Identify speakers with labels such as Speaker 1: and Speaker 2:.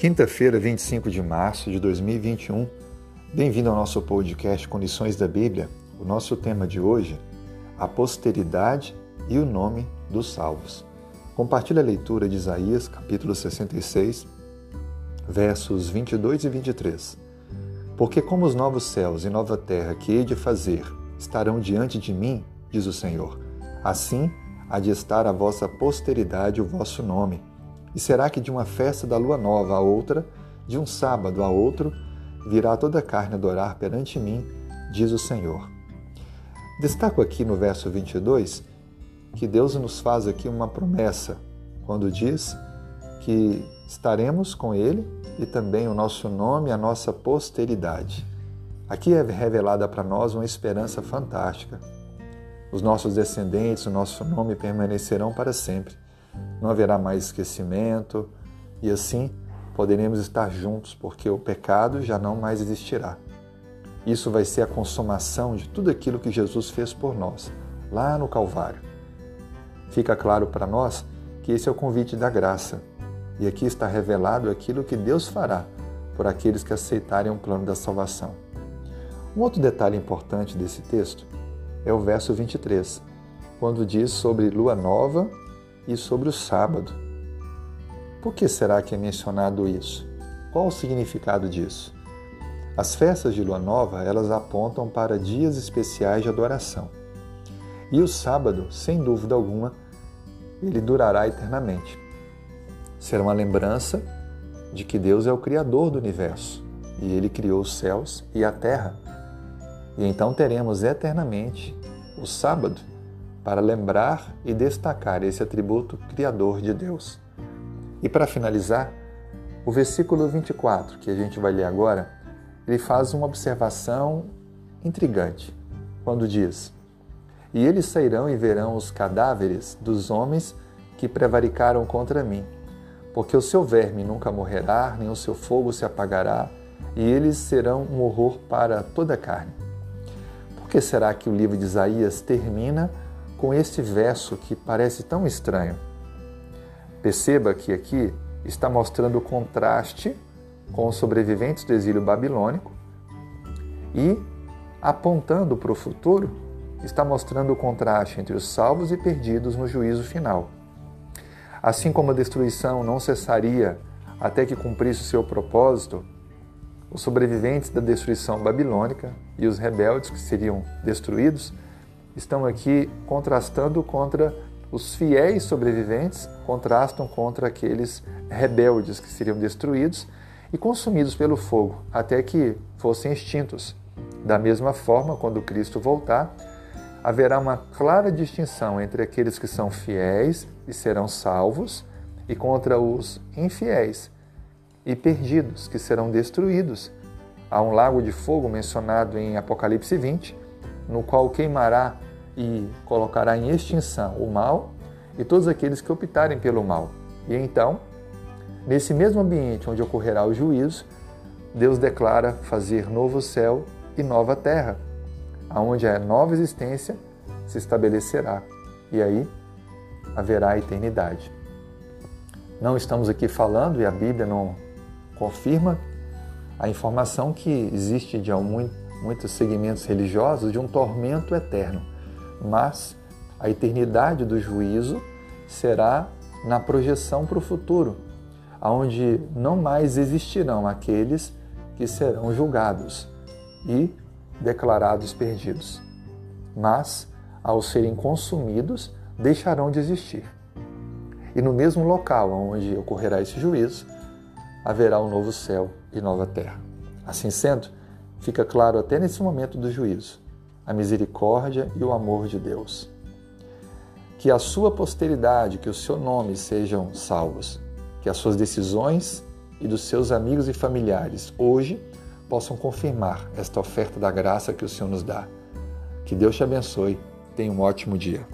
Speaker 1: Quinta-feira, 25 de março de 2021. Bem-vindo ao nosso podcast Condições da Bíblia. O nosso tema de hoje, a posteridade e o nome dos salvos. Compartilhe a leitura de Isaías, capítulo 66, versos 22 e 23. Porque como os novos céus e nova terra que hei de fazer estarão diante de mim, diz o Senhor, assim há de estar a vossa posteridade o vosso nome e será que de uma festa da lua nova a outra, de um sábado a outro, virá toda a carne adorar perante mim, diz o Senhor. Destaco aqui no verso 22 que Deus nos faz aqui uma promessa quando diz que estaremos com Ele e também o nosso nome, a nossa posteridade. Aqui é revelada para nós uma esperança fantástica. Os nossos descendentes, o nosso nome permanecerão para sempre não haverá mais esquecimento e assim poderemos estar juntos, porque o pecado já não mais existirá. Isso vai ser a consumação de tudo aquilo que Jesus fez por nós, lá no Calvário. Fica claro para nós que esse é o convite da graça, e aqui está revelado aquilo que Deus fará por aqueles que aceitarem o plano da salvação. Um outro detalhe importante desse texto é o verso 23, quando diz sobre lua nova e sobre o sábado. Por que será que é mencionado isso? Qual o significado disso? As festas de lua nova, elas apontam para dias especiais de adoração. E o sábado, sem dúvida alguma, ele durará eternamente. Será uma lembrança de que Deus é o criador do universo e ele criou os céus e a terra. E então teremos eternamente o sábado para lembrar e destacar esse atributo criador de Deus. E para finalizar, o versículo 24, que a gente vai ler agora, ele faz uma observação intrigante, quando diz: E eles sairão e verão os cadáveres dos homens que prevaricaram contra mim, porque o seu verme nunca morrerá, nem o seu fogo se apagará, e eles serão um horror para toda a carne. Por que será que o livro de Isaías termina com este verso que parece tão estranho. Perceba que aqui está mostrando o contraste com os sobreviventes do exílio babilônico e, apontando para o futuro, está mostrando o contraste entre os salvos e perdidos no juízo final. Assim como a destruição não cessaria até que cumprisse o seu propósito, os sobreviventes da destruição babilônica e os rebeldes que seriam destruídos estão aqui contrastando contra os fiéis sobreviventes, contrastam contra aqueles rebeldes que seriam destruídos e consumidos pelo fogo, até que fossem extintos. Da mesma forma, quando Cristo voltar, haverá uma clara distinção entre aqueles que são fiéis e serão salvos e contra os infiéis e perdidos, que serão destruídos. Há um lago de fogo mencionado em Apocalipse 20, no qual queimará e colocará em extinção o mal e todos aqueles que optarem pelo mal. E então, nesse mesmo ambiente onde ocorrerá o juízo, Deus declara fazer novo céu e nova terra, aonde a nova existência se estabelecerá. E aí haverá a eternidade. Não estamos aqui falando, e a Bíblia não confirma, a informação que existe de muitos segmentos religiosos de um tormento eterno mas a eternidade do juízo será na projeção para o futuro, onde não mais existirão aqueles que serão julgados e declarados perdidos, mas, ao serem consumidos, deixarão de existir. E no mesmo local onde ocorrerá esse juízo, haverá um novo céu e nova terra. Assim sendo, fica claro até nesse momento do juízo a misericórdia e o amor de Deus. Que a sua posteridade, que o seu nome sejam salvos, que as suas decisões e dos seus amigos e familiares hoje possam confirmar esta oferta da graça que o Senhor nos dá. Que Deus te abençoe. Tenha um ótimo dia.